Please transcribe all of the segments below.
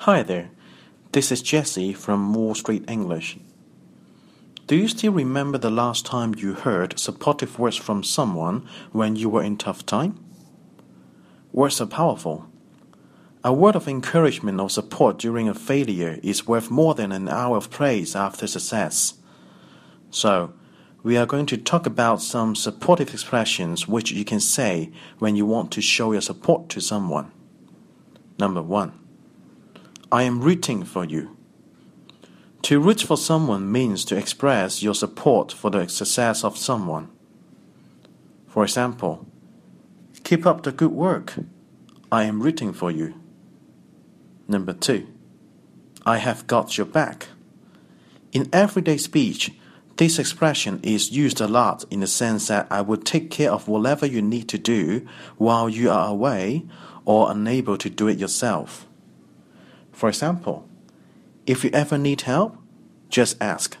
Hi there, this is Jesse from Wall Street English. Do you still remember the last time you heard supportive words from someone when you were in tough time? Words are powerful. A word of encouragement or support during a failure is worth more than an hour of praise after success. So, we are going to talk about some supportive expressions which you can say when you want to show your support to someone. Number one. I am rooting for you. To root for someone means to express your support for the success of someone. For example, keep up the good work. I am rooting for you. Number two, I have got your back. In everyday speech, this expression is used a lot in the sense that I will take care of whatever you need to do while you are away or unable to do it yourself. For example, if you ever need help, just ask.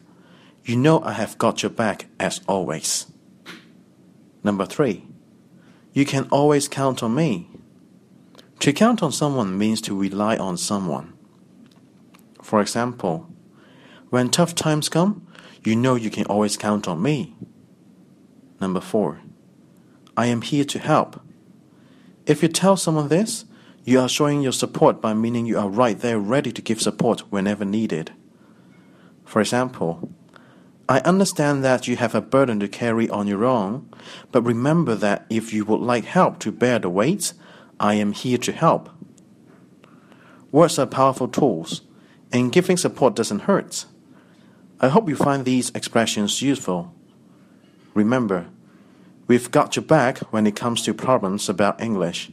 You know I have got your back as always. Number three, you can always count on me. To count on someone means to rely on someone. For example, when tough times come, you know you can always count on me. Number four, I am here to help. If you tell someone this, you are showing your support by meaning you are right there ready to give support whenever needed. For example, I understand that you have a burden to carry on your own, but remember that if you would like help to bear the weight, I am here to help. Words are powerful tools, and giving support doesn't hurt. I hope you find these expressions useful. Remember, we've got your back when it comes to problems about English.